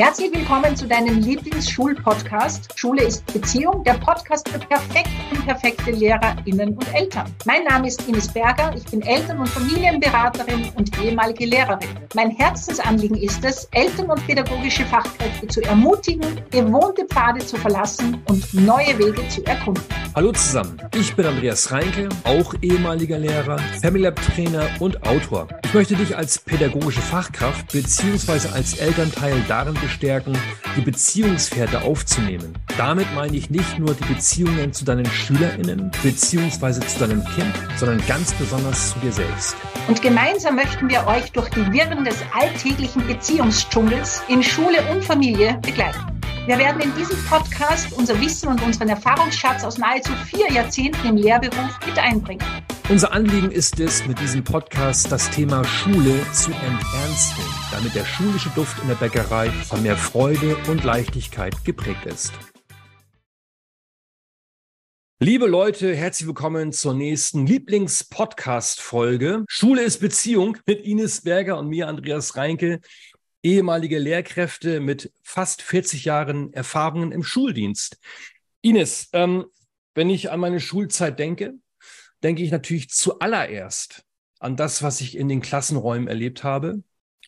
Herzlich willkommen zu deinem Lieblingsschul-Podcast. Schule ist Beziehung, der Podcast für perfekte und perfekte LehrerInnen und Eltern. Mein Name ist Ines Berger, ich bin Eltern- und Familienberaterin und ehemalige Lehrerin. Mein Herzensanliegen ist es, Eltern und pädagogische Fachkräfte zu ermutigen, gewohnte Pfade zu verlassen und neue Wege zu erkunden. Hallo zusammen, ich bin Andreas Reinke, auch ehemaliger Lehrer, Family Lab Trainer und Autor. Ich möchte dich als pädagogische Fachkraft bzw. als Elternteil darin bestärken, die Beziehungsfährte aufzunehmen. Damit meine ich nicht nur die Beziehungen zu deinen SchülerInnen bzw. zu deinem Kind, sondern ganz besonders zu dir selbst. Und gemeinsam möchten wir euch durch die Wirren des alltäglichen Beziehungsdschungels in Schule und Familie begleiten. Wir werden in diesem Podcast unser Wissen und unseren Erfahrungsschatz aus nahezu vier Jahrzehnten im Lehrberuf mit einbringen. Unser Anliegen ist es, mit diesem Podcast das Thema Schule zu enternsten, damit der schulische Duft in der Bäckerei von mehr Freude und Leichtigkeit geprägt ist. Liebe Leute, herzlich willkommen zur nächsten Lieblings-Podcast-Folge. Schule ist Beziehung mit Ines Berger und mir, Andreas Reinke ehemalige Lehrkräfte mit fast 40 Jahren Erfahrungen im Schuldienst. Ines, ähm, wenn ich an meine Schulzeit denke, denke ich natürlich zuallererst an das, was ich in den Klassenräumen erlebt habe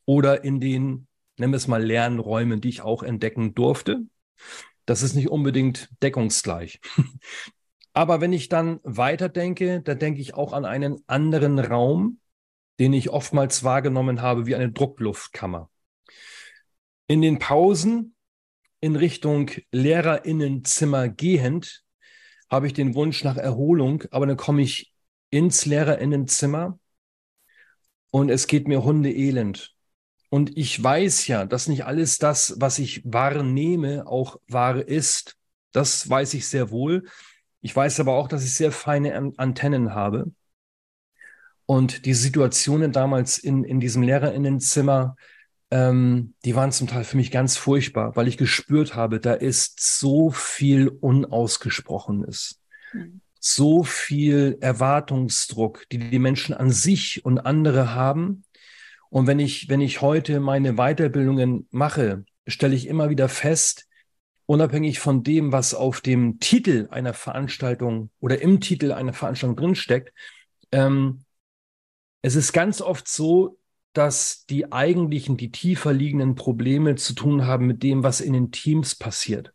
oder in den, nennen wir es mal, Lernräumen, die ich auch entdecken durfte. Das ist nicht unbedingt deckungsgleich. Aber wenn ich dann weiterdenke, dann denke ich auch an einen anderen Raum, den ich oftmals wahrgenommen habe wie eine Druckluftkammer. In den Pausen in Richtung Lehrerinnenzimmer gehend habe ich den Wunsch nach Erholung, aber dann komme ich ins Lehrerinnenzimmer und es geht mir hundeelend. Und ich weiß ja, dass nicht alles das, was ich wahrnehme, auch wahr ist. Das weiß ich sehr wohl. Ich weiß aber auch, dass ich sehr feine Antennen habe. Und die Situationen damals in, in diesem Lehrerinnenzimmer, ähm, die waren zum Teil für mich ganz furchtbar, weil ich gespürt habe, da ist so viel Unausgesprochenes, mhm. so viel Erwartungsdruck, die die Menschen an sich und andere haben. Und wenn ich, wenn ich heute meine Weiterbildungen mache, stelle ich immer wieder fest, unabhängig von dem, was auf dem Titel einer Veranstaltung oder im Titel einer Veranstaltung drinsteckt, ähm, es ist ganz oft so, dass die eigentlichen, die tiefer liegenden Probleme zu tun haben mit dem, was in den Teams passiert.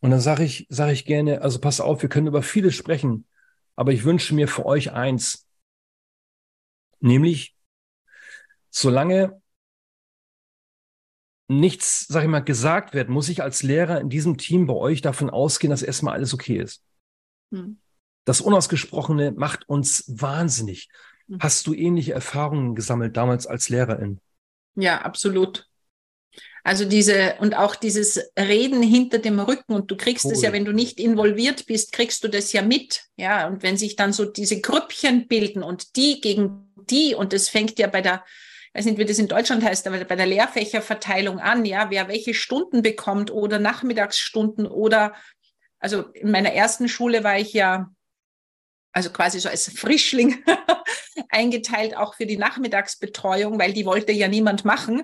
Und dann sage ich, sage ich gerne, also pass auf, wir können über vieles sprechen, aber ich wünsche mir für euch eins, nämlich, solange nichts, sag ich mal, gesagt wird, muss ich als Lehrer in diesem Team bei euch davon ausgehen, dass erstmal alles okay ist. Hm. Das Unausgesprochene macht uns wahnsinnig. Mhm. Hast du ähnliche Erfahrungen gesammelt damals als Lehrerin? Ja, absolut. Also diese und auch dieses Reden hinter dem Rücken und du kriegst es ja, wenn du nicht involviert bist, kriegst du das ja mit. Ja, und wenn sich dann so diese Grüppchen bilden und die gegen die und das fängt ja bei der ich weiß nicht, wie das in Deutschland heißt, aber bei der Lehrfächerverteilung an, ja, wer welche Stunden bekommt oder Nachmittagsstunden oder also in meiner ersten Schule war ich ja also quasi so als Frischling eingeteilt, auch für die Nachmittagsbetreuung, weil die wollte ja niemand machen.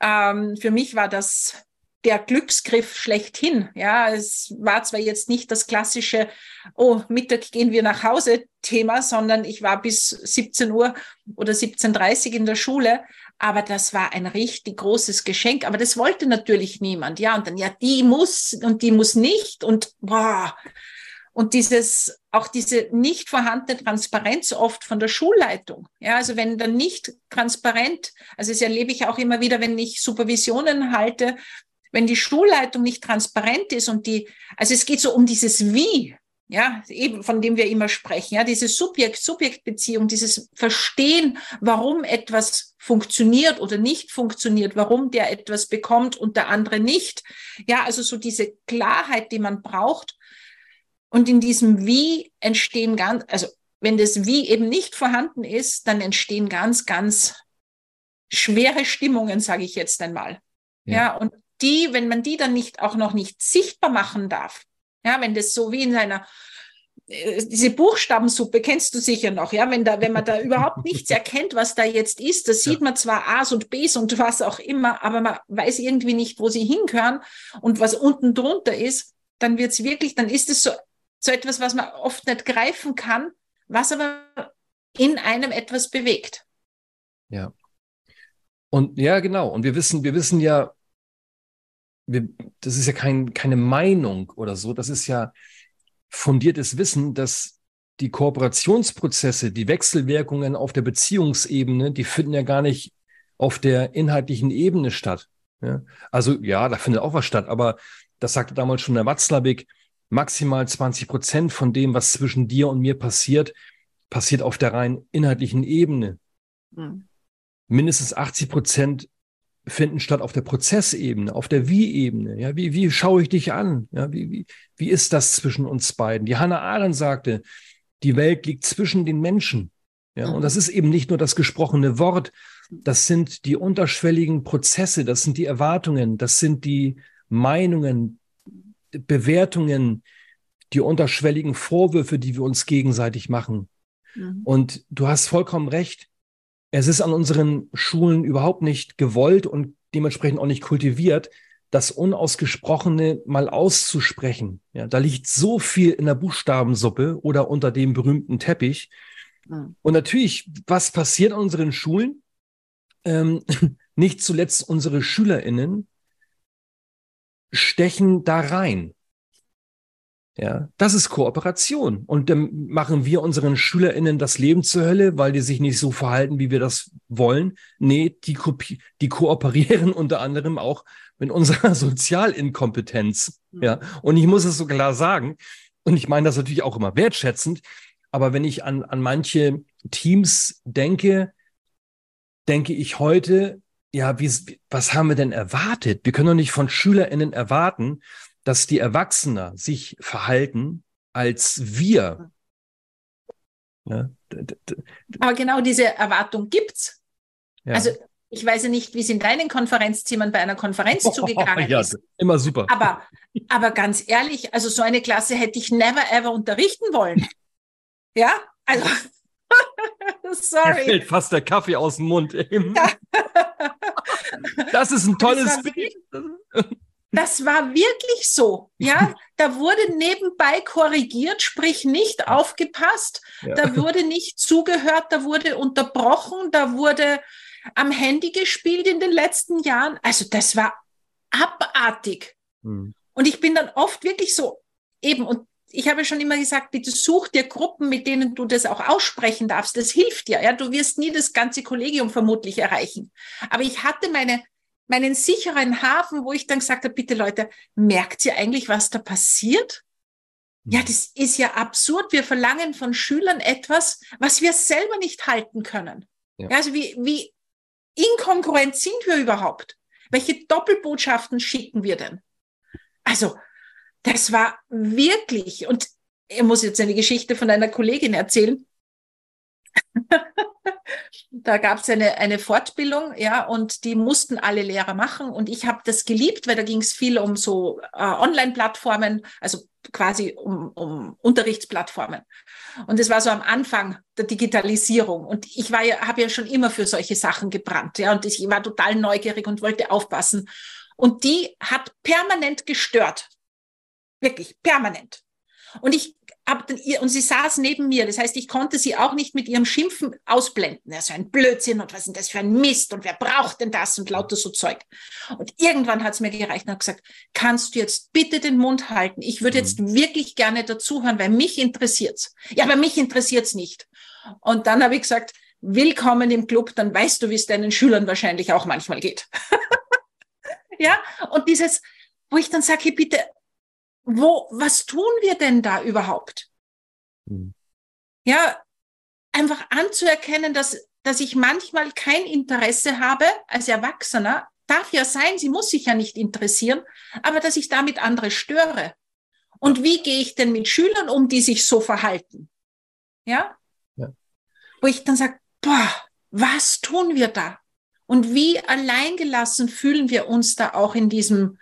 Ähm, für mich war das der Glücksgriff schlechthin. Ja, es war zwar jetzt nicht das klassische, oh, Mittag gehen wir nach Hause Thema, sondern ich war bis 17 Uhr oder 17.30 Uhr in der Schule. Aber das war ein richtig großes Geschenk. Aber das wollte natürlich niemand. Ja, und dann, ja, die muss und die muss nicht und boah. Und dieses auch diese nicht vorhandene Transparenz oft von der Schulleitung. Ja, also wenn dann nicht transparent, also das erlebe ich auch immer wieder, wenn ich Supervisionen halte, wenn die Schulleitung nicht transparent ist und die, also es geht so um dieses Wie, ja, eben von dem wir immer sprechen, ja, diese Subjekt-Subjekt-Beziehung, dieses Verstehen, warum etwas funktioniert oder nicht funktioniert, warum der etwas bekommt und der andere nicht. Ja, also so diese Klarheit, die man braucht, und in diesem Wie entstehen ganz, also wenn das Wie eben nicht vorhanden ist, dann entstehen ganz, ganz schwere Stimmungen, sage ich jetzt einmal. Ja. ja, und die, wenn man die dann nicht auch noch nicht sichtbar machen darf, ja, wenn das so wie in einer äh, diese Buchstabensuppe kennst du sicher noch, ja, wenn da, wenn man da überhaupt nichts erkennt, was da jetzt ist, da sieht man zwar A's und B's und was auch immer, aber man weiß irgendwie nicht, wo sie hingehören und was unten drunter ist, dann wird's wirklich, dann ist es so, so etwas, was man oft nicht greifen kann, was aber in einem etwas bewegt. Ja. Und ja, genau. Und wir wissen, wir wissen ja, wir, das ist ja kein, keine Meinung oder so, das ist ja fundiertes Wissen, dass die Kooperationsprozesse, die Wechselwirkungen auf der Beziehungsebene, die finden ja gar nicht auf der inhaltlichen Ebene statt. Ja? Also ja, da findet auch was statt, aber das sagte damals schon der Watzlawick, maximal 20 Prozent von dem, was zwischen dir und mir passiert, passiert auf der rein inhaltlichen Ebene. Mhm. Mindestens 80 Prozent finden statt auf der Prozessebene, auf der Wie-Ebene. Ja, wie, wie schaue ich dich an? Ja, wie, wie, wie ist das zwischen uns beiden? Die Hannah Arendt sagte, die Welt liegt zwischen den Menschen. Ja, und das ist eben nicht nur das gesprochene Wort, das sind die unterschwelligen Prozesse, das sind die Erwartungen, das sind die Meinungen, Bewertungen, die unterschwelligen Vorwürfe, die wir uns gegenseitig machen. Mhm. Und du hast vollkommen recht. Es ist an unseren Schulen überhaupt nicht gewollt und dementsprechend auch nicht kultiviert, das Unausgesprochene mal auszusprechen. Ja, da liegt so viel in der Buchstabensuppe oder unter dem berühmten Teppich. Mhm. Und natürlich, was passiert an unseren Schulen? Ähm, nicht zuletzt unsere SchülerInnen stechen da rein. Ja, das ist Kooperation. Und dann machen wir unseren SchülerInnen das Leben zur Hölle, weil die sich nicht so verhalten, wie wir das wollen. Nee, die, die kooperieren unter anderem auch mit unserer Sozialinkompetenz. Ja, und ich muss es so klar sagen. Und ich meine das natürlich auch immer wertschätzend. Aber wenn ich an, an manche Teams denke, denke ich heute, ja, wie, was haben wir denn erwartet? Wir können doch nicht von SchülerInnen erwarten, dass die Erwachsenen sich verhalten als wir. Ja. Aber genau diese Erwartung gibt's. Ja. Also ich weiß ja nicht, wie es in deinen Konferenzzimmern bei einer Konferenz oh, zugegangen ja, ist. Immer super. Aber, aber ganz ehrlich, also so eine Klasse hätte ich never ever unterrichten wollen. Ja, also sorry. Mir fällt fast der Kaffee aus dem Mund. Ja. Das ist ein tolles Bild. Das war wirklich so. Ja, da wurde nebenbei korrigiert, sprich nicht aufgepasst. Ja. Da wurde nicht zugehört, da wurde unterbrochen, da wurde am Handy gespielt in den letzten Jahren. Also das war abartig. Hm. Und ich bin dann oft wirklich so eben und ich habe schon immer gesagt, bitte such dir Gruppen, mit denen du das auch aussprechen darfst. Das hilft dir. Ja, du wirst nie das ganze Kollegium vermutlich erreichen. Aber ich hatte meine meinen sicheren Hafen, wo ich dann gesagt habe, bitte Leute, merkt ihr eigentlich, was da passiert? Ja, mhm. das ist ja absurd. Wir verlangen von Schülern etwas, was wir selber nicht halten können. Ja. Also wie, wie inkonkurrent sind wir überhaupt? Welche Doppelbotschaften schicken wir denn? Also, das war wirklich, und er muss jetzt eine Geschichte von einer Kollegin erzählen. da gab es eine, eine Fortbildung, ja, und die mussten alle Lehrer machen. Und ich habe das geliebt, weil da ging es viel um so äh, Online-Plattformen, also quasi um, um Unterrichtsplattformen. Und es war so am Anfang der Digitalisierung. Und ich war ja, habe ja schon immer für solche Sachen gebrannt, ja, und ich war total neugierig und wollte aufpassen. Und die hat permanent gestört. Wirklich, permanent. Und ich hab dann ihr, und sie saß neben mir. Das heißt, ich konnte sie auch nicht mit ihrem Schimpfen ausblenden. Ja, so ein Blödsinn und was ist denn das für ein Mist und wer braucht denn das und lauter so Zeug. Und irgendwann hat es mir gereicht und hat gesagt, kannst du jetzt bitte den Mund halten? Ich würde jetzt mhm. wirklich gerne dazuhören, weil mich interessiert's. Ja, aber mich interessiert's nicht. Und dann habe ich gesagt, willkommen im Club, dann weißt du, wie es deinen Schülern wahrscheinlich auch manchmal geht. ja, und dieses, wo ich dann sage, hey, bitte, wo, was tun wir denn da überhaupt? Mhm. Ja, einfach anzuerkennen, dass, dass ich manchmal kein Interesse habe als Erwachsener, darf ja sein, sie muss sich ja nicht interessieren, aber dass ich damit andere störe. Und wie gehe ich denn mit Schülern um, die sich so verhalten? Ja? ja. Wo ich dann sage, boah, was tun wir da? Und wie alleingelassen fühlen wir uns da auch in diesem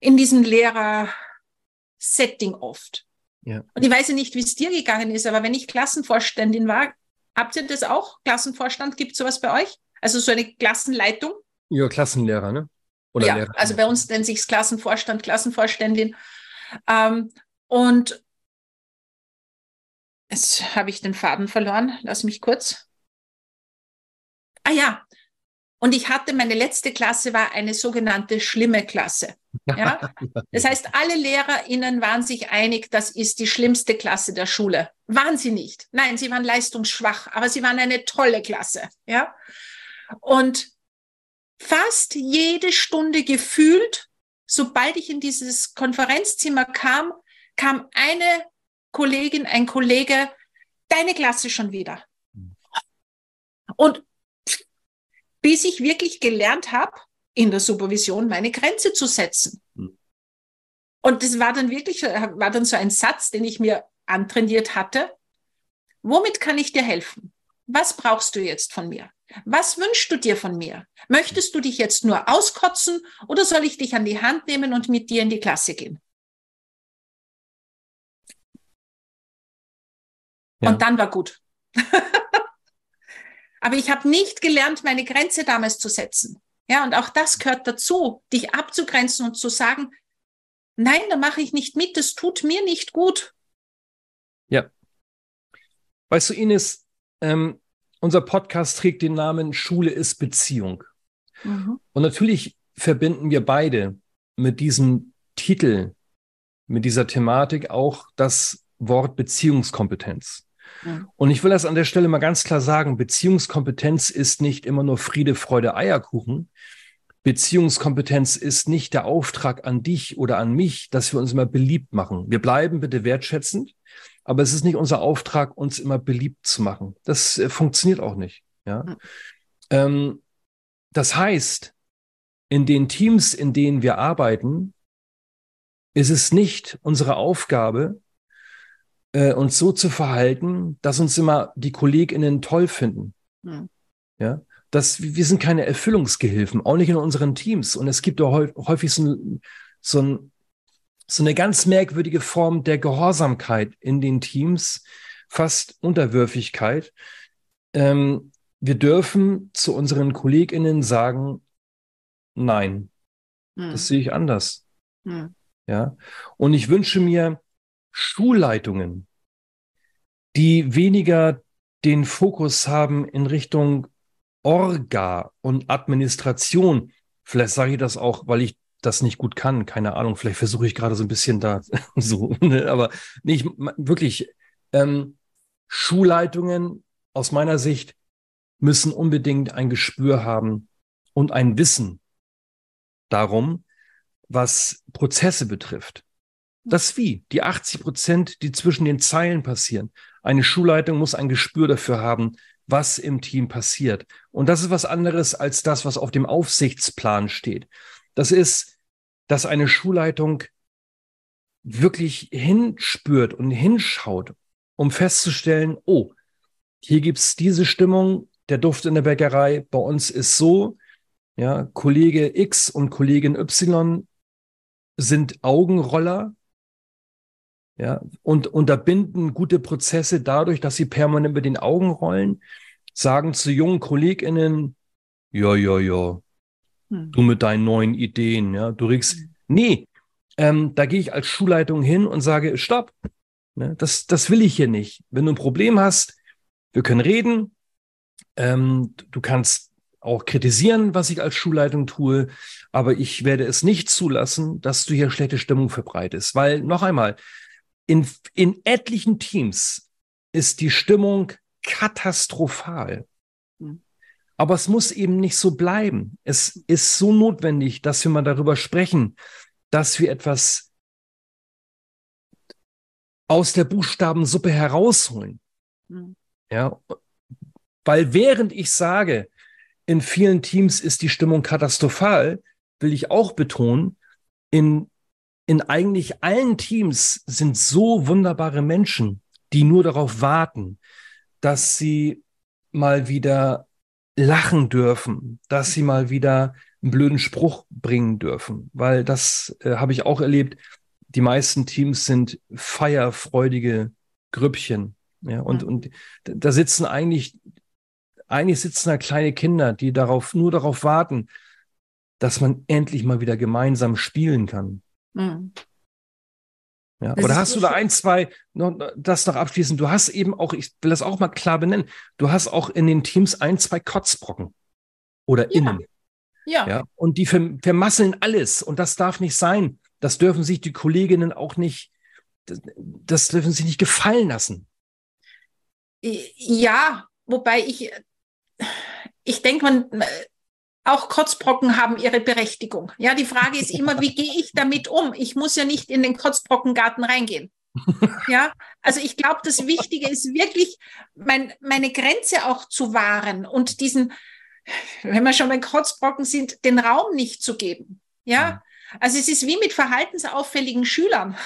in diesem Lehrer-Setting oft. Ja. Und ich weiß ja nicht, wie es dir gegangen ist, aber wenn ich Klassenvorständin war, habt ihr das auch? Klassenvorstand, gibt es sowas bei euch? Also so eine Klassenleitung? Ja, Klassenlehrer, ne? Oder ja, Lehrer. also bei uns nennt sich Klassenvorstand, Klassenvorständin. Ähm, und jetzt habe ich den Faden verloren. Lass mich kurz. Ah ja, und ich hatte, meine letzte Klasse war eine sogenannte schlimme Klasse. Ja? Das heißt, alle LehrerInnen waren sich einig, das ist die schlimmste Klasse der Schule. Waren sie nicht. Nein, sie waren leistungsschwach, aber sie waren eine tolle Klasse. Ja? Und fast jede Stunde gefühlt, sobald ich in dieses Konferenzzimmer kam, kam eine Kollegin, ein Kollege, deine Klasse schon wieder. Und bis ich wirklich gelernt habe, in der Supervision meine Grenze zu setzen. Hm. Und das war dann wirklich, war dann so ein Satz, den ich mir antrainiert hatte. Womit kann ich dir helfen? Was brauchst du jetzt von mir? Was wünschst du dir von mir? Möchtest du dich jetzt nur auskotzen oder soll ich dich an die Hand nehmen und mit dir in die Klasse gehen? Ja. Und dann war gut. Aber ich habe nicht gelernt, meine Grenze damals zu setzen. Ja, und auch das gehört dazu, dich abzugrenzen und zu sagen, nein, da mache ich nicht mit, das tut mir nicht gut. Ja. Weißt du, Ines, ähm, unser Podcast trägt den Namen Schule ist Beziehung. Mhm. Und natürlich verbinden wir beide mit diesem Titel, mit dieser Thematik auch das Wort Beziehungskompetenz. Und ich will das an der Stelle mal ganz klar sagen, Beziehungskompetenz ist nicht immer nur Friede, Freude, Eierkuchen. Beziehungskompetenz ist nicht der Auftrag an dich oder an mich, dass wir uns immer beliebt machen. Wir bleiben bitte wertschätzend, aber es ist nicht unser Auftrag, uns immer beliebt zu machen. Das äh, funktioniert auch nicht. Ja? Mhm. Ähm, das heißt, in den Teams, in denen wir arbeiten, ist es nicht unsere Aufgabe, äh, uns so zu verhalten, dass uns immer die KollegInnen toll finden. Mhm. Ja, dass wir sind keine Erfüllungsgehilfen, auch nicht in unseren Teams. Und es gibt auch häufig so, so, ein, so eine ganz merkwürdige Form der Gehorsamkeit in den Teams, fast Unterwürfigkeit. Ähm, wir dürfen zu unseren KollegInnen sagen, nein, mhm. das sehe ich anders. Mhm. Ja, und ich wünsche mir Schulleitungen, die weniger den Fokus haben in Richtung Orga und Administration. Vielleicht sage ich das auch, weil ich das nicht gut kann, keine Ahnung. Vielleicht versuche ich gerade so ein bisschen da so, ne? aber nicht wirklich. Ähm, Schulleitungen aus meiner Sicht müssen unbedingt ein Gespür haben und ein Wissen darum, was Prozesse betrifft. Das Wie, die 80 Prozent, die zwischen den Zeilen passieren. Eine Schulleitung muss ein Gespür dafür haben, was im Team passiert. Und das ist was anderes als das, was auf dem Aufsichtsplan steht. Das ist, dass eine Schulleitung wirklich hinspürt und hinschaut, um festzustellen, oh, hier gibt's diese Stimmung, der Duft in der Bäckerei, bei uns ist so, ja, Kollege X und Kollegin Y sind Augenroller, ja, und unterbinden gute Prozesse dadurch, dass sie permanent mit den Augen rollen, sagen zu jungen KollegInnen, ja, ja, ja, hm. du mit deinen neuen Ideen, ja, du regst, hm. nee, ähm, da gehe ich als Schulleitung hin und sage, stopp, ne, das, das will ich hier nicht. Wenn du ein Problem hast, wir können reden, ähm, du kannst auch kritisieren, was ich als Schulleitung tue, aber ich werde es nicht zulassen, dass du hier schlechte Stimmung verbreitest, weil noch einmal, in, in etlichen Teams ist die Stimmung katastrophal. Hm. Aber es muss eben nicht so bleiben. Es ist so notwendig, dass wir mal darüber sprechen, dass wir etwas aus der Buchstabensuppe herausholen. Mhm. Ja, weil während ich sage, in vielen Teams ist die Stimmung katastrophal, will ich auch betonen, in in eigentlich allen Teams sind so wunderbare Menschen, die nur darauf warten, dass sie mal wieder lachen dürfen, dass sie mal wieder einen blöden Spruch bringen dürfen, weil das äh, habe ich auch erlebt. die meisten Teams sind feierfreudige Grüppchen. Ja, und, mhm. und da sitzen eigentlich, eigentlich sitzen da kleine Kinder, die darauf, nur darauf warten, dass man endlich mal wieder gemeinsam spielen kann. Mhm. Ja, aber da hast du da ein, zwei, noch, das noch abschließend. Du hast eben auch, ich will das auch mal klar benennen, du hast auch in den Teams ein, zwei Kotzbrocken oder ja. innen. Ja. ja. Und die vermasseln alles und das darf nicht sein. Das dürfen sich die Kolleginnen auch nicht, das, das dürfen sich nicht gefallen lassen. Ja, wobei ich, ich denke, man, auch Kotzbrocken haben ihre Berechtigung. Ja, die Frage ist immer, wie gehe ich damit um? Ich muss ja nicht in den Kotzbrockengarten reingehen. Ja, also ich glaube, das Wichtige ist wirklich, mein, meine Grenze auch zu wahren und diesen, wenn wir schon beim Kotzbrocken sind, den Raum nicht zu geben. Ja, also es ist wie mit verhaltensauffälligen Schülern.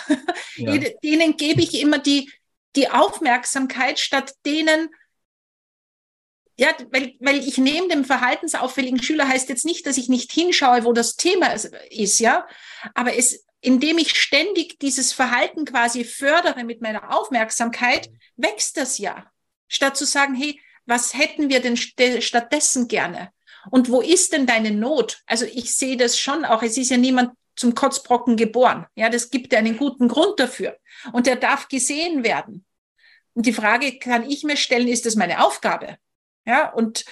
Ja. denen gebe ich immer die, die Aufmerksamkeit statt denen, ja, weil, weil ich neben dem verhaltensauffälligen Schüler heißt jetzt nicht, dass ich nicht hinschaue, wo das Thema ist, ja. Aber es, indem ich ständig dieses Verhalten quasi fördere mit meiner Aufmerksamkeit, wächst das ja. Statt zu sagen, hey, was hätten wir denn stattdessen gerne? Und wo ist denn deine Not? Also ich sehe das schon auch. Es ist ja niemand zum Kotzbrocken geboren. Ja, das gibt ja einen guten Grund dafür. Und der darf gesehen werden. Und die Frage kann ich mir stellen, ist das meine Aufgabe? Ja, und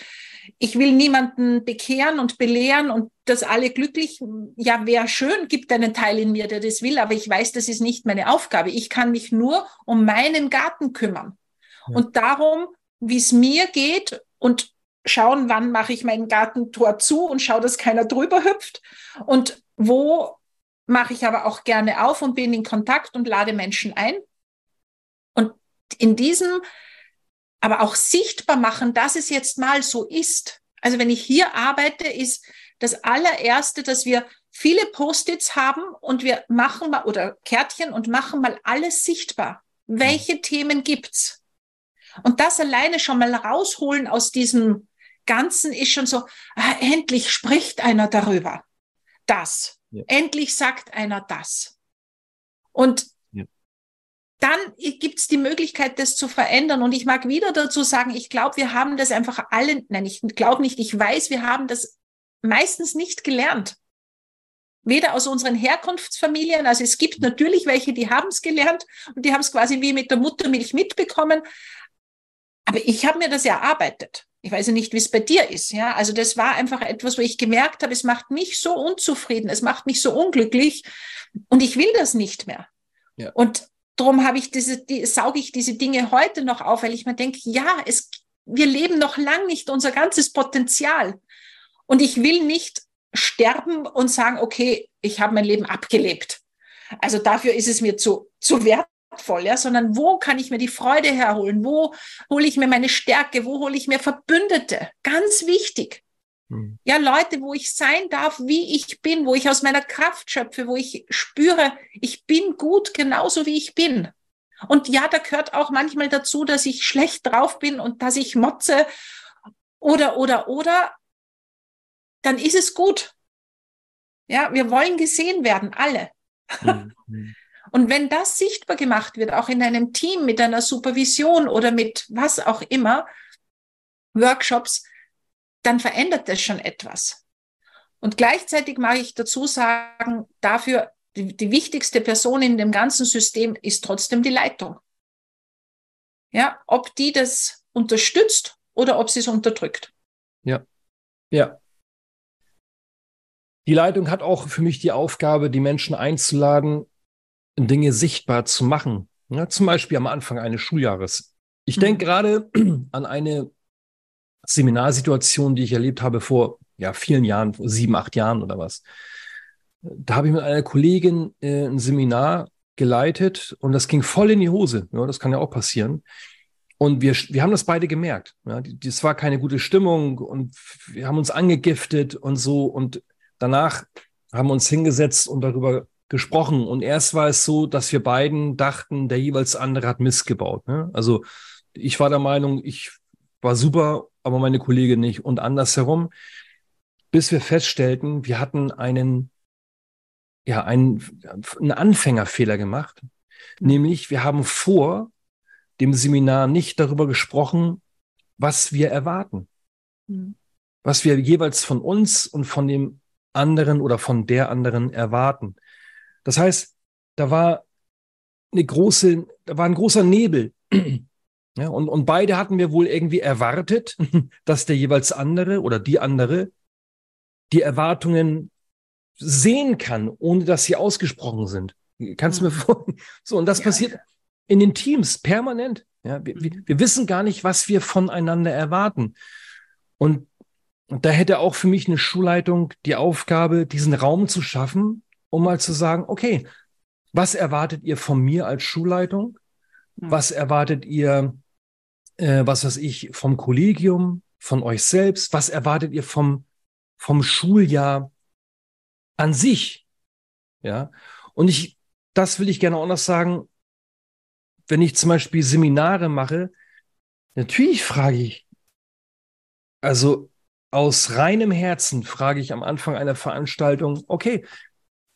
ich will niemanden bekehren und belehren und dass alle glücklich, ja, wäre schön, gibt einen Teil in mir, der das will, aber ich weiß, das ist nicht meine Aufgabe. Ich kann mich nur um meinen Garten kümmern ja. und darum, wie es mir geht und schauen, wann mache ich mein Gartentor zu und schaue, dass keiner drüber hüpft und wo mache ich aber auch gerne auf und bin in Kontakt und lade Menschen ein. Und in diesem aber auch sichtbar machen, dass es jetzt mal so ist. Also wenn ich hier arbeite, ist das allererste, dass wir viele Post-its haben und wir machen mal oder Kärtchen und machen mal alles sichtbar. Welche mhm. Themen gibt's? Und das alleine schon mal rausholen aus diesem Ganzen ist schon so, ah, endlich spricht einer darüber. Das. Ja. Endlich sagt einer das. Und dann gibt es die Möglichkeit, das zu verändern. Und ich mag wieder dazu sagen, ich glaube, wir haben das einfach alle, nein, ich glaube nicht, ich weiß, wir haben das meistens nicht gelernt. Weder aus unseren Herkunftsfamilien, also es gibt natürlich welche, die haben es gelernt und die haben es quasi wie mit der Muttermilch mitbekommen. Aber ich habe mir das erarbeitet. Ich weiß ja nicht, wie es bei dir ist. Ja, also das war einfach etwas, wo ich gemerkt habe, es macht mich so unzufrieden, es macht mich so unglücklich und ich will das nicht mehr. Ja. Und Darum habe ich diese, die, sauge ich diese Dinge heute noch auf, weil ich mir denke, ja, es, wir leben noch lang nicht unser ganzes Potenzial. Und ich will nicht sterben und sagen, okay, ich habe mein Leben abgelebt. Also dafür ist es mir zu, zu wertvoll, ja, sondern wo kann ich mir die Freude herholen? Wo hole ich mir meine Stärke? Wo hole ich mir Verbündete? Ganz wichtig. Hm. Ja, Leute, wo ich sein darf, wie ich bin, wo ich aus meiner Kraft schöpfe, wo ich spüre, ich bin gut genauso wie ich bin. Und ja, da gehört auch manchmal dazu, dass ich schlecht drauf bin und dass ich motze oder, oder, oder, dann ist es gut. Ja, wir wollen gesehen werden, alle. Mhm. Und wenn das sichtbar gemacht wird, auch in einem Team mit einer Supervision oder mit was auch immer, Workshops, dann verändert das schon etwas. Und gleichzeitig mag ich dazu sagen, dafür die, die wichtigste Person in dem ganzen System ist trotzdem die Leitung. Ja, ob die das unterstützt oder ob sie es unterdrückt. Ja, ja. Die Leitung hat auch für mich die Aufgabe, die Menschen einzuladen, Dinge sichtbar zu machen. Ja, zum Beispiel am Anfang eines Schuljahres. Ich mhm. denke gerade an eine Seminarsituation, die ich erlebt habe vor ja, vielen Jahren, vor sieben, acht Jahren oder was. Da habe ich mit einer Kollegin äh, ein Seminar geleitet und das ging voll in die Hose. Ja, das kann ja auch passieren. Und wir, wir haben das beide gemerkt. Ja, das war keine gute Stimmung und wir haben uns angegiftet und so. Und danach haben wir uns hingesetzt und darüber gesprochen. Und erst war es so, dass wir beiden dachten, der jeweils andere hat Mist gebaut. Ne? Also ich war der Meinung, ich war super aber meine Kollegin nicht und andersherum, bis wir feststellten, wir hatten einen, ja, einen, einen Anfängerfehler gemacht. Nämlich, wir haben vor dem Seminar nicht darüber gesprochen, was wir erwarten. Mhm. Was wir jeweils von uns und von dem anderen oder von der anderen erwarten. Das heißt, da war eine große, da war ein großer Nebel. Ja, und, und beide hatten wir wohl irgendwie erwartet, dass der jeweils andere oder die andere die Erwartungen sehen kann, ohne dass sie ausgesprochen sind. Kannst du mir mhm. vorstellen? So, und das ja, passiert ja. in den Teams permanent. Ja, wir, mhm. wir wissen gar nicht, was wir voneinander erwarten. Und, und da hätte auch für mich eine Schulleitung die Aufgabe, diesen Raum zu schaffen, um mal zu sagen, okay, was erwartet ihr von mir als Schulleitung? Mhm. Was erwartet ihr, äh, was weiß ich, vom Kollegium, von euch selbst? Was erwartet ihr vom, vom Schuljahr an sich? Ja. Und ich, das will ich gerne auch noch sagen, wenn ich zum Beispiel Seminare mache, natürlich frage ich, also aus reinem Herzen frage ich am Anfang einer Veranstaltung, okay,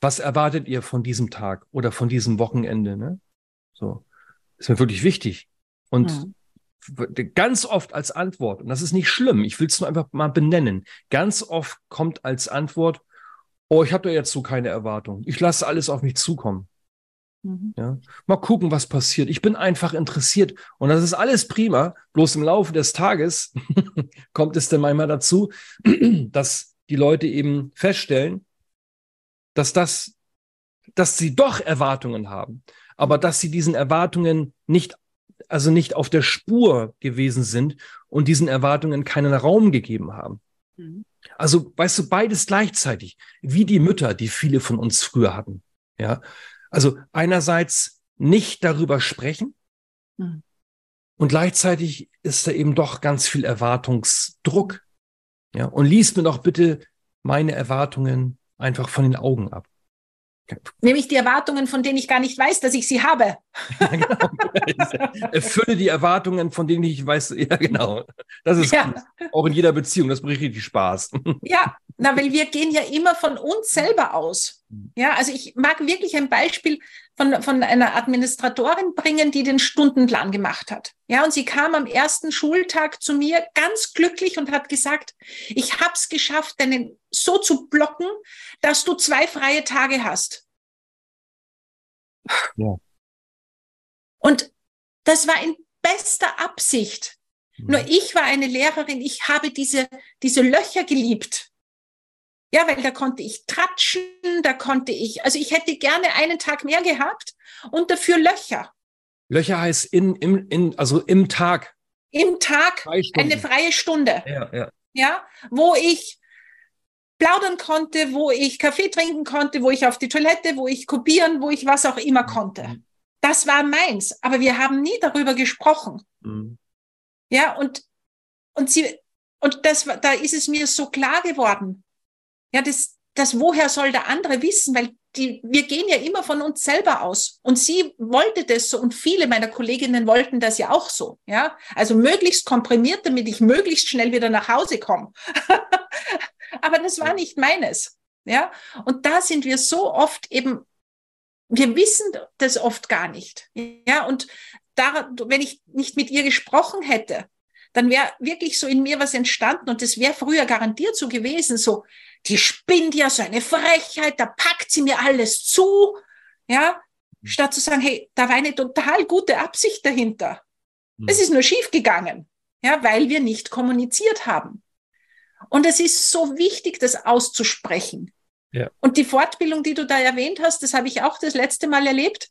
was erwartet ihr von diesem Tag oder von diesem Wochenende? Ne? So, ist mir wirklich wichtig. Und mhm ganz oft als Antwort, und das ist nicht schlimm, ich will es nur einfach mal benennen, ganz oft kommt als Antwort, oh, ich habe da jetzt so keine Erwartung. Ich lasse alles auf mich zukommen. Mhm. Ja, mal gucken, was passiert. Ich bin einfach interessiert und das ist alles prima. Bloß im Laufe des Tages kommt es dann manchmal dazu, dass die Leute eben feststellen, dass das, dass sie doch Erwartungen haben, aber dass sie diesen Erwartungen nicht, also nicht auf der Spur gewesen sind und diesen Erwartungen keinen Raum gegeben haben. Mhm. Also, weißt du, beides gleichzeitig, wie die Mütter, die viele von uns früher hatten. Ja, also einerseits nicht darüber sprechen mhm. und gleichzeitig ist da eben doch ganz viel Erwartungsdruck. Ja, und liest mir doch bitte meine Erwartungen einfach von den Augen ab. Nämlich die Erwartungen, von denen ich gar nicht weiß, dass ich sie habe. Ja, genau. Erfülle die Erwartungen, von denen ich weiß, ja genau. Das ist ja. auch in jeder Beziehung, das bringt richtig Spaß. Ja, na, weil wir gehen ja immer von uns selber aus. Ja, also ich mag wirklich ein Beispiel von, von einer Administratorin bringen, die den Stundenplan gemacht hat. Ja, und sie kam am ersten Schultag zu mir ganz glücklich und hat gesagt, ich habe es geschafft, deinen so zu blocken, dass du zwei freie Tage hast. Ja. Und das war in bester Absicht. Mhm. Nur ich war eine Lehrerin, ich habe diese, diese Löcher geliebt. Ja, weil da konnte ich tratschen, da konnte ich, also ich hätte gerne einen Tag mehr gehabt und dafür Löcher. Löcher heißt in, im, in, also im Tag. Im Tag eine freie Stunde. Ja, ja. ja, wo ich plaudern konnte, wo ich Kaffee trinken konnte, wo ich auf die Toilette, wo ich kopieren, wo ich was auch immer mhm. konnte. Das war meins, aber wir haben nie darüber gesprochen. Mhm. Ja, und, und sie, und das, da ist es mir so klar geworden. Ja, das, das woher soll der andere wissen? Weil die, wir gehen ja immer von uns selber aus. Und sie wollte das so und viele meiner Kolleginnen wollten das ja auch so. Ja, also möglichst komprimiert, damit ich möglichst schnell wieder nach Hause komme. Aber das war nicht meines. Ja, und da sind wir so oft eben, wir wissen das oft gar nicht. Ja, und da, wenn ich nicht mit ihr gesprochen hätte, dann wäre wirklich so in mir was entstanden und das wäre früher garantiert so gewesen, so, die spinnt ja so eine Frechheit, da packt sie mir alles zu, ja, statt zu sagen, hey, da war eine total gute Absicht dahinter. Mhm. Es ist nur schief gegangen, ja, weil wir nicht kommuniziert haben. Und es ist so wichtig, das auszusprechen. Ja. Und die Fortbildung, die du da erwähnt hast, das habe ich auch das letzte Mal erlebt.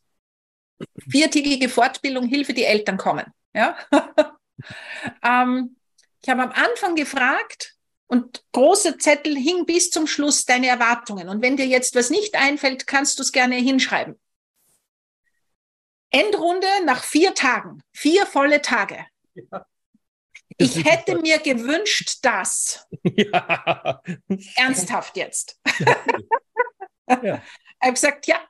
Viertägige Fortbildung, Hilfe, die Eltern kommen. Ja? ähm, ich habe am Anfang gefragt und große Zettel hing bis zum Schluss deine Erwartungen. Und wenn dir jetzt was nicht einfällt, kannst du es gerne hinschreiben. Endrunde nach vier Tagen, vier volle Tage. Ja. Ich hätte mir gewünscht, dass. Ja. Ernsthaft jetzt. Ja. ja. Ich habe gesagt, ja,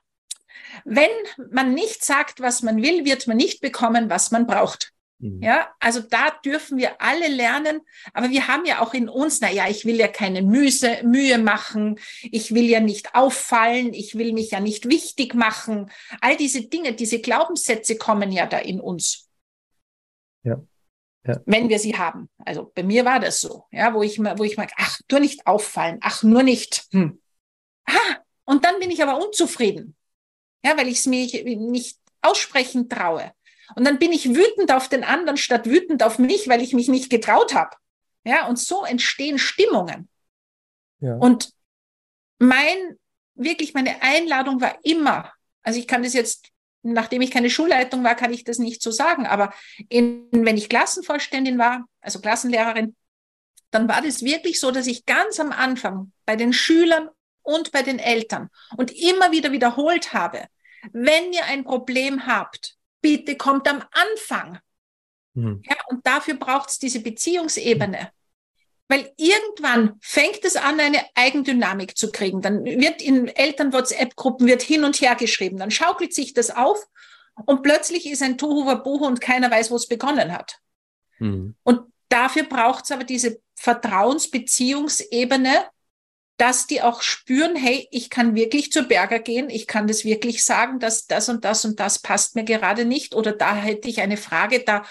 wenn man nicht sagt, was man will, wird man nicht bekommen, was man braucht. Mhm. Ja, also da dürfen wir alle lernen, aber wir haben ja auch in uns, na ja, ich will ja keine Mühe, Mühe machen, ich will ja nicht auffallen, ich will mich ja nicht wichtig machen. All diese Dinge, diese Glaubenssätze kommen ja da in uns. Ja. Ja. Wenn wir sie haben. Also bei mir war das so, ja, wo ich, wo ich mag, ach, nur nicht auffallen, ach, nur nicht. Hm. Ah, und dann bin ich aber unzufrieden. Ja, weil ich es mir nicht aussprechen traue. Und dann bin ich wütend auf den anderen statt wütend auf mich, weil ich mich nicht getraut habe. Ja, und so entstehen Stimmungen. Ja. Und mein, wirklich meine Einladung war immer, also ich kann das jetzt, nachdem ich keine Schulleitung war, kann ich das nicht so sagen, aber in, wenn ich Klassenvorständin war, also Klassenlehrerin, dann war das wirklich so, dass ich ganz am Anfang bei den Schülern und bei den Eltern und immer wieder wiederholt habe, wenn ihr ein Problem habt, bitte kommt am Anfang. Mhm. Ja, und dafür braucht es diese Beziehungsebene. Weil irgendwann fängt es an, eine Eigendynamik zu kriegen. Dann wird in Eltern-WhatsApp-Gruppen wird hin und her geschrieben. Dann schaukelt sich das auf und plötzlich ist ein Tohu Wabohu und keiner weiß, wo es begonnen hat. Mhm. Und dafür braucht es aber diese Vertrauensbeziehungsebene, dass die auch spüren, hey, ich kann wirklich zur Berger gehen, ich kann das wirklich sagen, dass das und das und das passt mir gerade nicht oder da hätte ich eine Frage, da,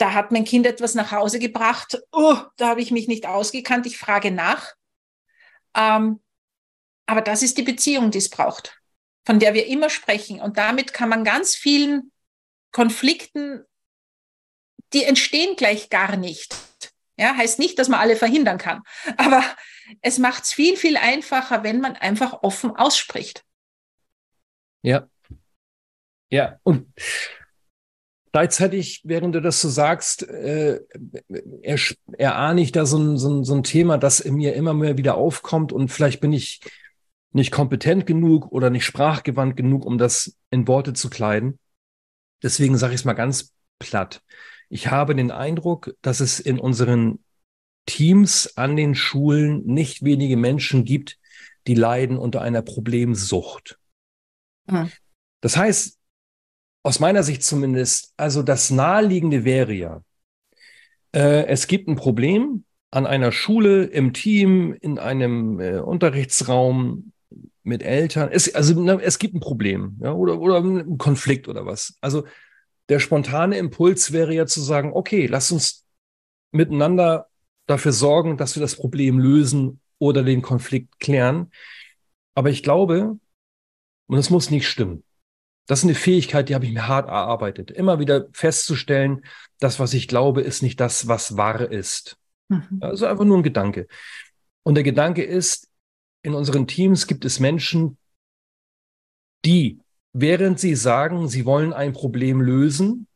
da hat mein Kind etwas nach Hause gebracht, oh, da habe ich mich nicht ausgekannt, ich frage nach. Ähm, aber das ist die Beziehung, die es braucht, von der wir immer sprechen. Und damit kann man ganz vielen Konflikten, die entstehen gleich gar nicht. Ja, heißt nicht, dass man alle verhindern kann. Aber es macht es viel, viel einfacher, wenn man einfach offen ausspricht. Ja. Ja, und gleichzeitig, während du das so sagst, äh, er, erahne ich da so ein, so, ein, so ein Thema, das in mir immer mehr wieder aufkommt und vielleicht bin ich nicht kompetent genug oder nicht sprachgewandt genug, um das in Worte zu kleiden. Deswegen sage ich es mal ganz platt. Ich habe den Eindruck, dass es in unseren Teams an den Schulen nicht wenige Menschen gibt, die leiden unter einer Problemsucht. Mhm. Das heißt, aus meiner Sicht zumindest, also das Naheliegende wäre ja, äh, es gibt ein Problem an einer Schule, im Team, in einem äh, Unterrichtsraum mit Eltern. Es, also na, es gibt ein Problem ja, oder, oder einen Konflikt oder was. Also der spontane Impuls wäre ja zu sagen, okay, lass uns miteinander dafür sorgen, dass wir das Problem lösen oder den Konflikt klären. Aber ich glaube, und es muss nicht stimmen. Das ist eine Fähigkeit, die habe ich mir hart erarbeitet. Immer wieder festzustellen, das, was ich glaube, ist nicht das, was wahr ist. Mhm. Also einfach nur ein Gedanke. Und der Gedanke ist, in unseren Teams gibt es Menschen, die während sie sagen, sie wollen ein Problem lösen,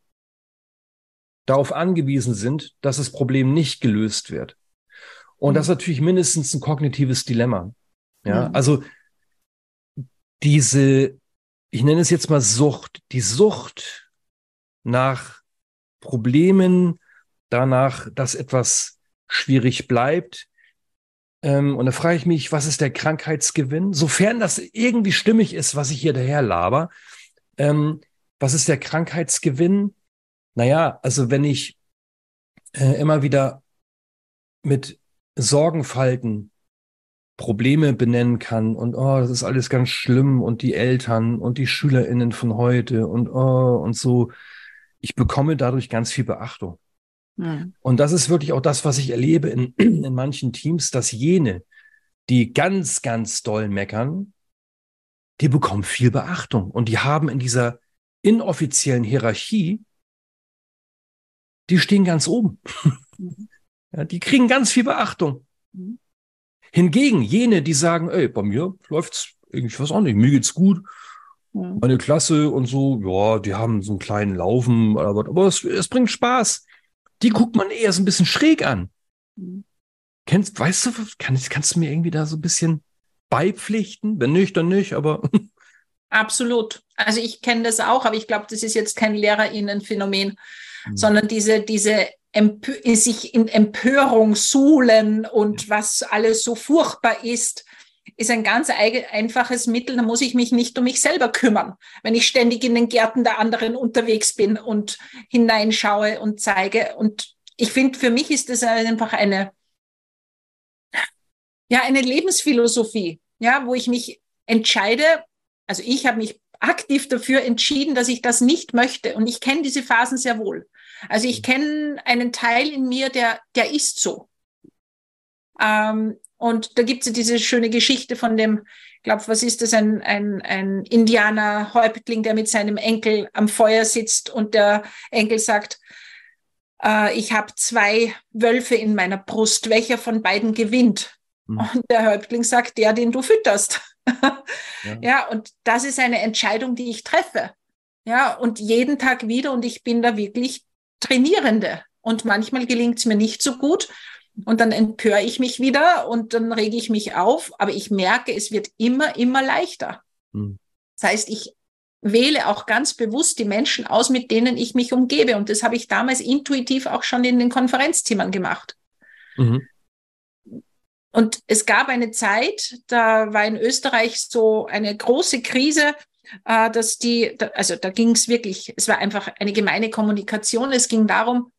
darauf angewiesen sind, dass das Problem nicht gelöst wird. Und mhm. das ist natürlich mindestens ein kognitives Dilemma. Ja, mhm. also diese, ich nenne es jetzt mal Sucht, die Sucht nach Problemen, danach, dass etwas schwierig bleibt, ähm, und da frage ich mich, was ist der Krankheitsgewinn? Sofern das irgendwie stimmig ist, was ich hier daher laber, ähm, was ist der Krankheitsgewinn? Naja, also wenn ich äh, immer wieder mit Sorgenfalten Probleme benennen kann und oh, das ist alles ganz schlimm und die Eltern und die SchülerInnen von heute und oh und so. Ich bekomme dadurch ganz viel Beachtung. Mhm. Und das ist wirklich auch das, was ich erlebe in, in manchen Teams, dass jene, die ganz, ganz doll meckern, die bekommen viel Beachtung und die haben in dieser inoffiziellen Hierarchie, die stehen ganz oben. Mhm. ja, die kriegen ganz viel Beachtung. Mhm. Hingegen jene, die sagen, ey, bei mir läuft's irgendwie was auch nicht, mir geht's gut, mhm. meine Klasse und so, ja, die haben so einen kleinen Laufen, aber, aber es, es bringt Spaß die guckt man eher so ein bisschen schräg an. Mhm. Kennst, weißt du, kannst, kannst du mir irgendwie da so ein bisschen beipflichten? Wenn nicht, dann nicht, aber. Absolut. Also ich kenne das auch, aber ich glaube, das ist jetzt kein LehrerInnen-Phänomen, mhm. sondern diese, diese sich in Empörung suhlen und was alles so furchtbar ist. ist ein ganz einfaches Mittel. Da muss ich mich nicht um mich selber kümmern, wenn ich ständig in den Gärten der anderen unterwegs bin und hineinschaue und zeige. Und ich finde, für mich ist das einfach eine, ja, eine Lebensphilosophie, ja, wo ich mich entscheide. Also ich habe mich aktiv dafür entschieden, dass ich das nicht möchte. Und ich kenne diese Phasen sehr wohl. Also ich kenne einen Teil in mir, der, der ist so. Ähm, und da gibt es ja diese schöne Geschichte von dem, ich glaube, was ist das, ein, ein, ein Indianer-Häuptling, der mit seinem Enkel am Feuer sitzt und der Enkel sagt, äh, ich habe zwei Wölfe in meiner Brust, welcher von beiden gewinnt? Mhm. Und der Häuptling sagt, der, den du fütterst. Ja. ja, und das ist eine Entscheidung, die ich treffe. Ja, und jeden Tag wieder und ich bin da wirklich Trainierende. Und manchmal gelingt es mir nicht so gut und dann empöre ich mich wieder und dann rege ich mich auf, aber ich merke, es wird immer, immer leichter. Mhm. Das heißt, ich wähle auch ganz bewusst die Menschen aus, mit denen ich mich umgebe. Und das habe ich damals intuitiv auch schon in den Konferenzzimmern gemacht. Mhm. Und es gab eine Zeit, da war in Österreich so eine große Krise, äh, dass die, also da ging es wirklich, es war einfach eine gemeine Kommunikation. Es ging darum,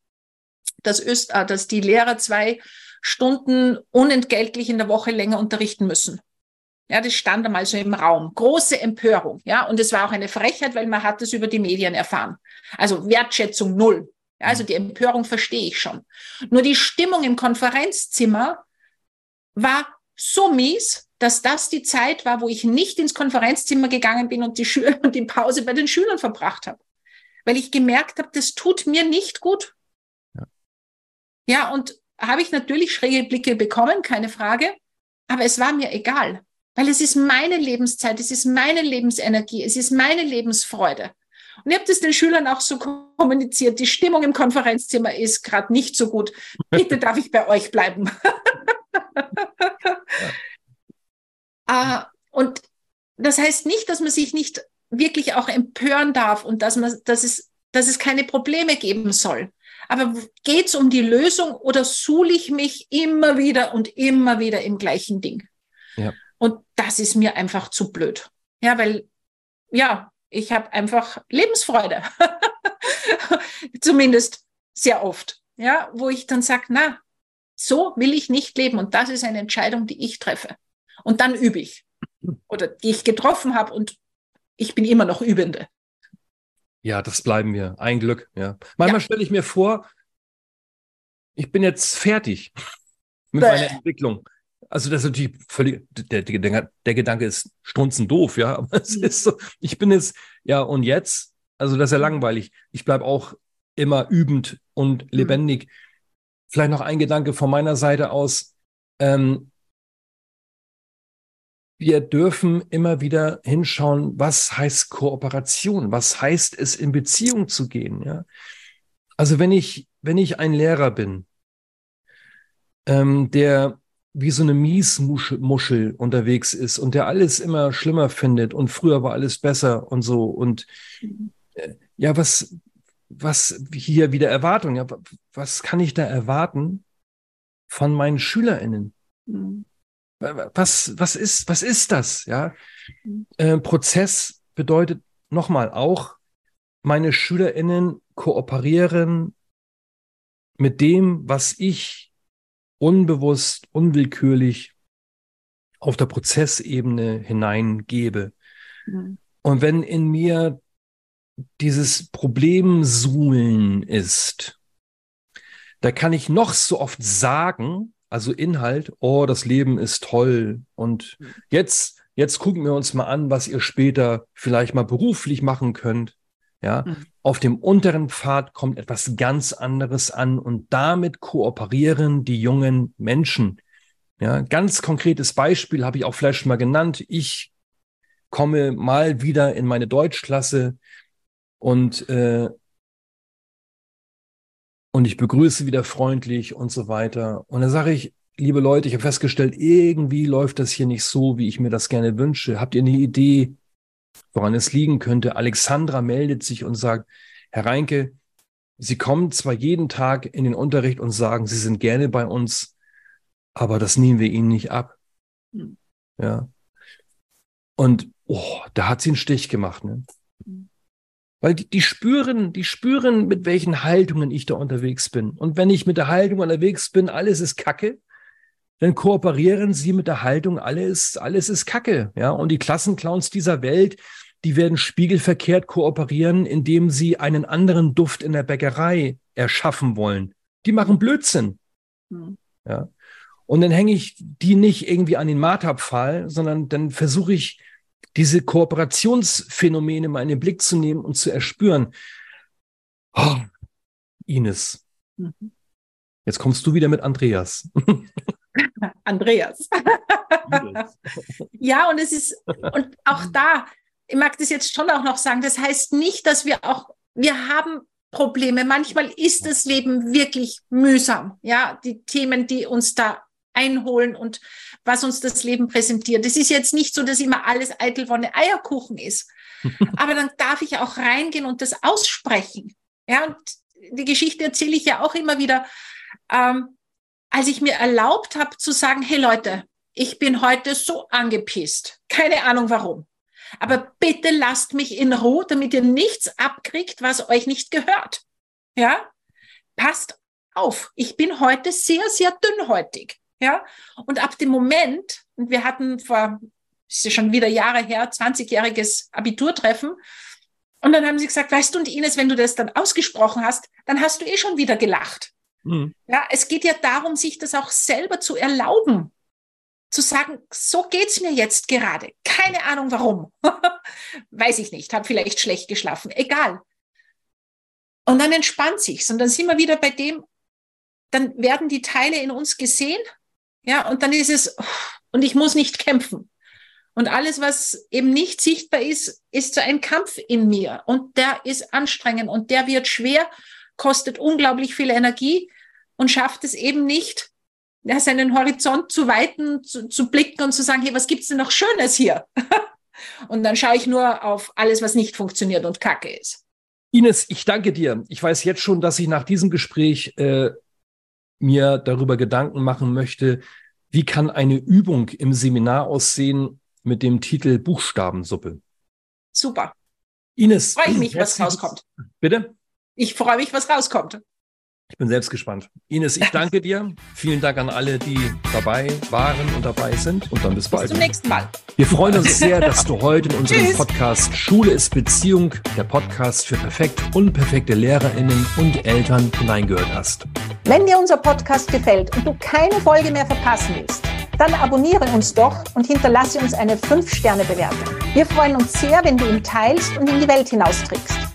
dass, Öst, äh, dass die Lehrer zwei Stunden unentgeltlich in der Woche länger unterrichten müssen. Ja, das stand einmal so im Raum. Große Empörung. Ja, und es war auch eine Frechheit, weil man hat es über die Medien erfahren. Also Wertschätzung null. Ja, also die Empörung verstehe ich schon. Nur die Stimmung im Konferenzzimmer war so mies, dass das die Zeit war, wo ich nicht ins Konferenzzimmer gegangen bin und die, Schüler und die Pause bei den Schülern verbracht habe. Weil ich gemerkt habe, das tut mir nicht gut. Ja, und habe ich natürlich schräge Blicke bekommen, keine Frage. Aber es war mir egal, weil es ist meine Lebenszeit, es ist meine Lebensenergie, es ist meine Lebensfreude. Und ich habe das den Schülern auch so kommuniziert. Die Stimmung im Konferenzzimmer ist gerade nicht so gut. Bitte darf ich bei euch bleiben. ja. uh, und das heißt nicht, dass man sich nicht wirklich auch empören darf und dass, man, dass, es, dass es keine Probleme geben soll. Aber geht es um die Lösung oder suhle ich mich immer wieder und immer wieder im gleichen Ding? Ja. Und das ist mir einfach zu blöd. Ja, weil, ja, ich habe einfach Lebensfreude. Zumindest sehr oft. Ja, wo ich dann sage, na, so will ich nicht leben. Und das ist eine Entscheidung, die ich treffe. Und dann übe ich. Oder die ich getroffen habe und ich bin immer noch Übende. Ja, das bleiben wir. Ein Glück, ja. Manchmal ja. stelle ich mir vor, ich bin jetzt fertig mit Bäh. meiner Entwicklung. Also das ist natürlich völlig, der, der, der Gedanke ist strunzen doof, ja, aber es mhm. ist so, ich bin jetzt, ja, und jetzt, also das ist ja mhm. langweilig. Ich bleibe auch immer übend und mhm. lebendig. Mhm. Vielleicht noch ein Gedanke von meiner Seite aus. Ähm, wir dürfen immer wieder hinschauen, was heißt Kooperation? Was heißt es, in Beziehung zu gehen? Ja? Also wenn ich, wenn ich ein Lehrer bin, ähm, der wie so eine Miesmuschel unterwegs ist und der alles immer schlimmer findet und früher war alles besser und so und äh, ja, was, was hier wieder Erwartung, ja, was kann ich da erwarten von meinen SchülerInnen? Mhm was, was ist, was ist das? Ja, äh, Prozess bedeutet nochmal auch, meine SchülerInnen kooperieren mit dem, was ich unbewusst, unwillkürlich auf der Prozessebene hineingebe. Mhm. Und wenn in mir dieses Problemsuhlen ist, da kann ich noch so oft sagen, also Inhalt, oh, das Leben ist toll. Und jetzt, jetzt gucken wir uns mal an, was ihr später vielleicht mal beruflich machen könnt. Ja, mhm. auf dem unteren Pfad kommt etwas ganz anderes an und damit kooperieren die jungen Menschen. Ja, ganz konkretes Beispiel habe ich auch vielleicht schon mal genannt. Ich komme mal wieder in meine Deutschklasse und äh, und ich begrüße wieder freundlich und so weiter. Und dann sage ich, liebe Leute, ich habe festgestellt, irgendwie läuft das hier nicht so, wie ich mir das gerne wünsche. Habt ihr eine Idee, woran es liegen könnte? Alexandra meldet sich und sagt, Herr Reinke, Sie kommen zwar jeden Tag in den Unterricht und sagen, Sie sind gerne bei uns, aber das nehmen wir Ihnen nicht ab. Hm. Ja. Und oh, da hat sie einen Stich gemacht, ne? Weil die, die spüren, die spüren, mit welchen Haltungen ich da unterwegs bin. Und wenn ich mit der Haltung unterwegs bin, alles ist Kacke, dann kooperieren sie mit der Haltung, alles, alles ist Kacke. Ja, und die Klassenclowns dieser Welt, die werden spiegelverkehrt kooperieren, indem sie einen anderen Duft in der Bäckerei erschaffen wollen. Die machen Blödsinn. Mhm. Ja. Und dann hänge ich die nicht irgendwie an den Marterpfahl, sondern dann versuche ich, diese Kooperationsphänomene mal in den Blick zu nehmen und zu erspüren. Oh, Ines, mhm. jetzt kommst du wieder mit Andreas. Andreas. ja, und es ist, und auch da, ich mag das jetzt schon auch noch sagen, das heißt nicht, dass wir auch, wir haben Probleme. Manchmal ist das Leben wirklich mühsam. Ja, die Themen, die uns da einholen und was uns das Leben präsentiert. Es ist jetzt nicht so, dass immer alles Eitelwonne Eierkuchen ist. Aber dann darf ich auch reingehen und das aussprechen. Ja, und die Geschichte erzähle ich ja auch immer wieder. Ähm, als ich mir erlaubt habe zu sagen, hey Leute, ich bin heute so angepisst. Keine Ahnung warum. Aber bitte lasst mich in Ruhe, damit ihr nichts abkriegt, was euch nicht gehört. Ja? Passt auf. Ich bin heute sehr, sehr dünnhäutig. Ja? Und ab dem Moment, und wir hatten vor, ist ja schon wieder Jahre her, 20-jähriges Abiturtreffen, und dann haben sie gesagt, weißt du, und Ines, wenn du das dann ausgesprochen hast, dann hast du eh schon wieder gelacht. Mhm. Ja, es geht ja darum, sich das auch selber zu erlauben. Zu sagen, so geht's mir jetzt gerade. Keine Ahnung warum. Weiß ich nicht, habe vielleicht schlecht geschlafen. Egal. Und dann entspannt sich's. Und dann sind wir wieder bei dem, dann werden die Teile in uns gesehen ja, und dann ist es, und ich muss nicht kämpfen. Und alles, was eben nicht sichtbar ist, ist so ein Kampf in mir. Und der ist anstrengend und der wird schwer, kostet unglaublich viel Energie und schafft es eben nicht, ja, seinen Horizont zu weiten, zu, zu blicken und zu sagen, hey, was gibt's denn noch Schönes hier? und dann schaue ich nur auf alles, was nicht funktioniert und kacke ist. Ines, ich danke dir. Ich weiß jetzt schon, dass ich nach diesem Gespräch äh, mir darüber Gedanken machen möchte, wie kann eine Übung im Seminar aussehen mit dem Titel Buchstabensuppe? Super. Ines. Freue ich mich, was rauskommt. Bitte? Ich freue mich, was rauskommt. Ich bin selbst gespannt. Ines, ich danke dir. Vielen Dank an alle, die dabei waren und dabei sind. Und dann bis bald. Bis zum nächsten Mal. Wir freuen uns sehr, dass du heute in unserem Podcast Schule ist Beziehung, der Podcast für perfekt unperfekte LehrerInnen und Eltern hineingehört hast. Wenn dir unser Podcast gefällt und du keine Folge mehr verpassen willst, dann abonniere uns doch und hinterlasse uns eine 5-Sterne-Bewertung. Wir freuen uns sehr, wenn du ihn teilst und in die Welt hinausträgst.